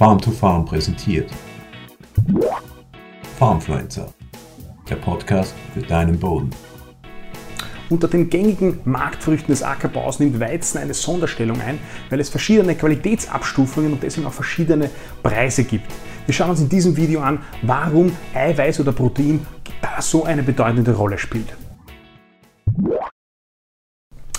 Farm to Farm präsentiert. Farmfluencer, der Podcast für deinen Boden. Unter den gängigen Marktfrüchten des Ackerbaus nimmt Weizen eine Sonderstellung ein, weil es verschiedene Qualitätsabstufungen und deswegen auch verschiedene Preise gibt. Wir schauen uns in diesem Video an, warum Eiweiß oder Protein da so eine bedeutende Rolle spielt.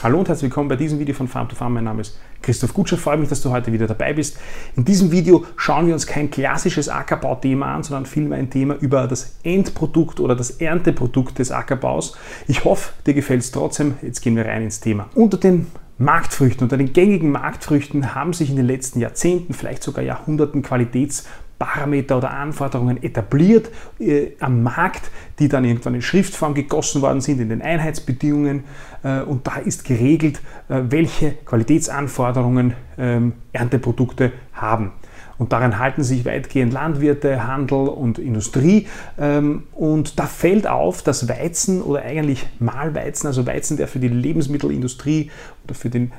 Hallo und herzlich willkommen bei diesem Video von Farm to Farm. Mein Name ist Christoph Gutscher. Freue mich, dass du heute wieder dabei bist. In diesem Video schauen wir uns kein klassisches Ackerbauthema an, sondern vielmehr ein Thema über das Endprodukt oder das Ernteprodukt des Ackerbaus. Ich hoffe, dir gefällt es trotzdem. Jetzt gehen wir rein ins Thema. Unter den Marktfrüchten, unter den gängigen Marktfrüchten haben sich in den letzten Jahrzehnten, vielleicht sogar Jahrhunderten Qualitäts- Parameter oder Anforderungen etabliert äh, am Markt, die dann irgendwann in Schriftform gegossen worden sind, in den Einheitsbedingungen. Äh, und da ist geregelt, äh, welche Qualitätsanforderungen ähm, Ernteprodukte haben. Und daran halten sich weitgehend Landwirte, Handel und Industrie. Ähm, und da fällt auf, dass Weizen oder eigentlich Mahlweizen, also Weizen, der für die Lebensmittelindustrie oder für, den,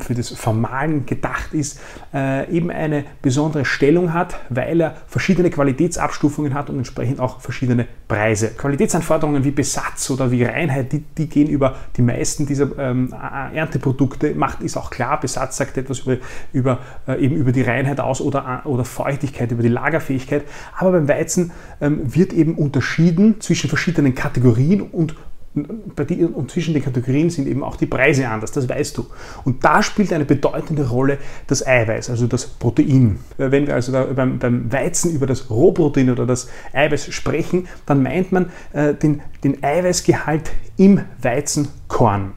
für das Vermahlen gedacht ist, äh, eben eine besondere Stellung hat, weil er verschiedene Qualitätsabstufungen hat und entsprechend auch verschiedene Preise. Qualitätsanforderungen wie Besatz oder wie Reinheit, die, die gehen über die meisten dieser ähm, Ernteprodukte. Macht ist auch klar, Besatz sagt etwas über, über äh, eben über die Reinheit aus oder oder Feuchtigkeit, über die Lagerfähigkeit. Aber beim Weizen ähm, wird eben unterschieden zwischen verschiedenen Kategorien und die, und zwischen den Kategorien sind eben auch die Preise anders, das weißt du. Und da spielt eine bedeutende Rolle das Eiweiß, also das Protein. Äh, wenn wir also beim, beim, Weizen über das Rohprotein oder das Eiweiß sprechen, dann meint man äh, den, den Eiweißgehalt im Weizenkorn.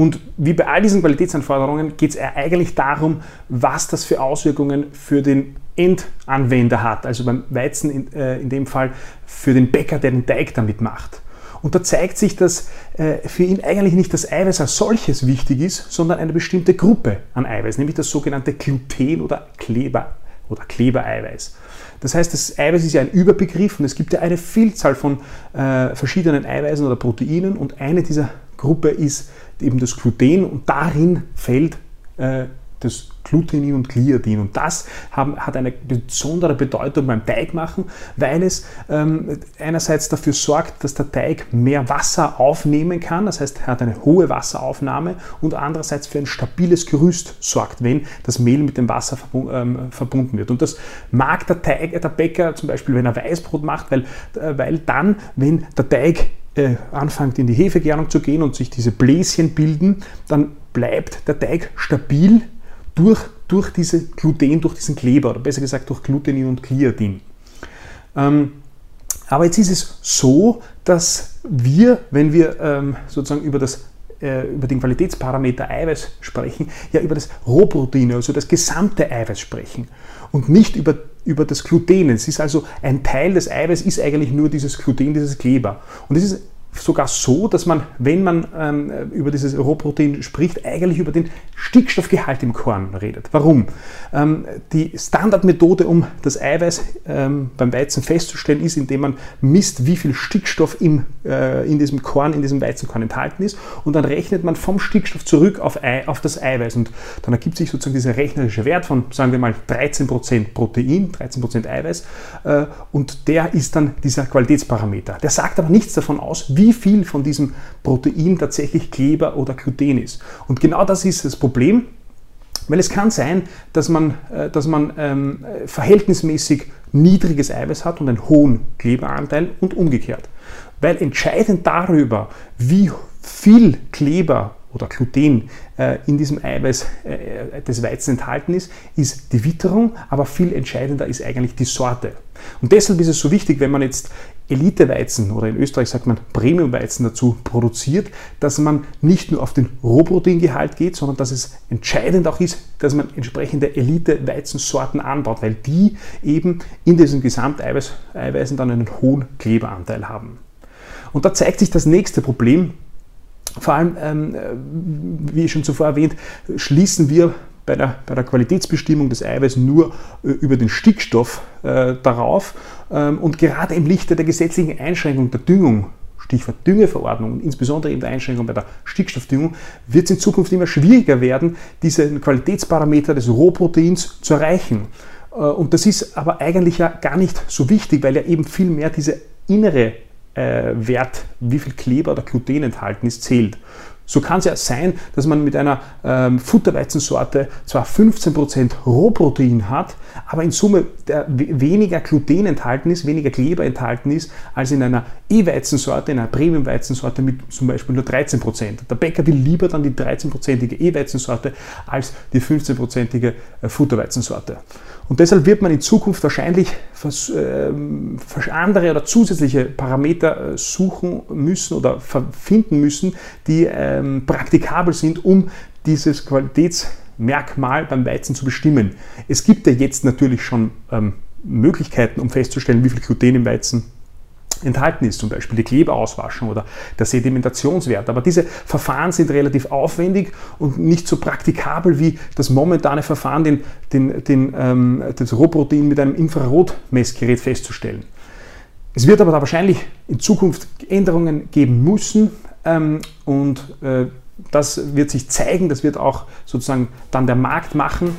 Und wie bei all diesen Qualitätsanforderungen geht es eigentlich darum, was das für Auswirkungen für den Endanwender hat. Also beim Weizen in, äh, in dem Fall für den Bäcker, der den Teig damit macht. Und da zeigt sich, dass äh, für ihn eigentlich nicht das Eiweiß als solches wichtig ist, sondern eine bestimmte Gruppe an Eiweiß, nämlich das sogenannte Gluten oder Kleber oder Klebereiweiß. Das heißt, das Eiweiß ist ja ein Überbegriff und es gibt ja eine Vielzahl von äh, verschiedenen Eiweißen oder Proteinen und eine dieser Gruppe ist eben das Gluten und darin fällt äh, das Glutenin und Gliadin. Und das haben, hat eine besondere Bedeutung beim Teigmachen, weil es ähm, einerseits dafür sorgt, dass der Teig mehr Wasser aufnehmen kann, das heißt, er hat eine hohe Wasseraufnahme und andererseits für ein stabiles Gerüst sorgt, wenn das Mehl mit dem Wasser ähm, verbunden wird. Und das mag der, Teig, der Bäcker zum Beispiel, wenn er Weißbrot macht, weil, äh, weil dann, wenn der Teig äh, anfängt in die Hefegärung zu gehen und sich diese Bläschen bilden, dann bleibt der Teig stabil durch, durch diese Gluten, durch diesen Kleber oder besser gesagt durch Glutenin und Gliadin. Ähm, aber jetzt ist es so, dass wir, wenn wir ähm, sozusagen über das äh, über den Qualitätsparameter Eiweiß sprechen, ja über das Rohprotein, also das gesamte Eiweiß sprechen und nicht über, über das Gluten. Es ist also ein Teil des Eiweiß ist eigentlich nur dieses Gluten, dieses Kleber. Und es ist sogar so, dass man, wenn man ähm, über dieses Rohprotein spricht, eigentlich über den Stickstoffgehalt im Korn redet. Warum? Ähm, die Standardmethode, um das Eiweiß ähm, beim Weizen festzustellen, ist, indem man misst, wie viel Stickstoff im, äh, in diesem Korn, in diesem Weizenkorn enthalten ist und dann rechnet man vom Stickstoff zurück auf, Ei, auf das Eiweiß und dann ergibt sich sozusagen dieser rechnerische Wert von, sagen wir mal, 13% Protein, 13% Eiweiß äh, und der ist dann dieser Qualitätsparameter. Der sagt aber nichts davon aus, wie viel von diesem Protein tatsächlich Kleber oder Gluten ist. Und genau das ist das Problem, weil es kann sein, dass man, äh, dass man ähm, verhältnismäßig niedriges Eiweiß hat und einen hohen Kleberanteil und umgekehrt. Weil entscheidend darüber, wie viel Kleber oder Gluten äh, in diesem Eiweiß äh, des Weizens enthalten ist, ist die Witterung, aber viel entscheidender ist eigentlich die Sorte. Und deshalb ist es so wichtig, wenn man jetzt Eliteweizen oder in Österreich sagt man Premiumweizen dazu produziert, dass man nicht nur auf den Rohproteingehalt geht, sondern dass es entscheidend auch ist, dass man entsprechende Elite-Weizensorten anbaut, weil die eben in diesen Gesamteiweißen dann einen hohen Kleberanteil haben. Und da zeigt sich das nächste Problem, vor allem, ähm, wie schon zuvor erwähnt, schließen wir bei der, bei der Qualitätsbestimmung des Eiweißes nur äh, über den Stickstoff äh, darauf. Ähm, und gerade im Lichte der gesetzlichen Einschränkung der Düngung, Stichwort Düngeverordnung und insbesondere eben der Einschränkung bei der Stickstoffdüngung, wird es in Zukunft immer schwieriger werden, diesen Qualitätsparameter des Rohproteins zu erreichen. Äh, und das ist aber eigentlich ja gar nicht so wichtig, weil ja eben viel mehr diese innere äh, Wert, wie viel Kleber oder Gluten enthalten ist, zählt. So kann es ja sein, dass man mit einer ähm, Futterweizensorte zwar 15% Rohprotein hat, aber in Summe weniger Gluten enthalten ist, weniger Kleber enthalten ist, als in einer E-Weizensorte, in einer Premium-Weizensorte mit zum Beispiel nur 13%. Der Bäcker will lieber dann die 13%ige E-Weizensorte als die 15%ige äh, Futterweizensorte. Und deshalb wird man in Zukunft wahrscheinlich ähm, andere oder zusätzliche Parameter äh, suchen müssen oder finden müssen, die ähm, praktikabel sind, um dieses Qualitätsmerkmal beim Weizen zu bestimmen. Es gibt ja jetzt natürlich schon ähm, Möglichkeiten, um festzustellen, wie viel Gluten im Weizen enthalten ist, zum Beispiel die Klebeauswaschung oder der Sedimentationswert. Aber diese Verfahren sind relativ aufwendig und nicht so praktikabel wie das momentane Verfahren, den, den, den, ähm, das Rohprotein mit einem Infrarotmessgerät festzustellen. Es wird aber da wahrscheinlich in Zukunft Änderungen geben müssen ähm, und äh, das wird sich zeigen, das wird auch sozusagen dann der Markt machen.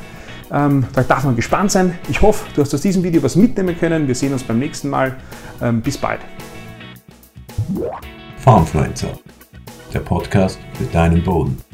Ähm, da darf man gespannt sein. Ich hoffe, du hast aus diesem Video was mitnehmen können. Wir sehen uns beim nächsten Mal. Ähm, bis bald. Farmfluencer, der Podcast für deinen Boden.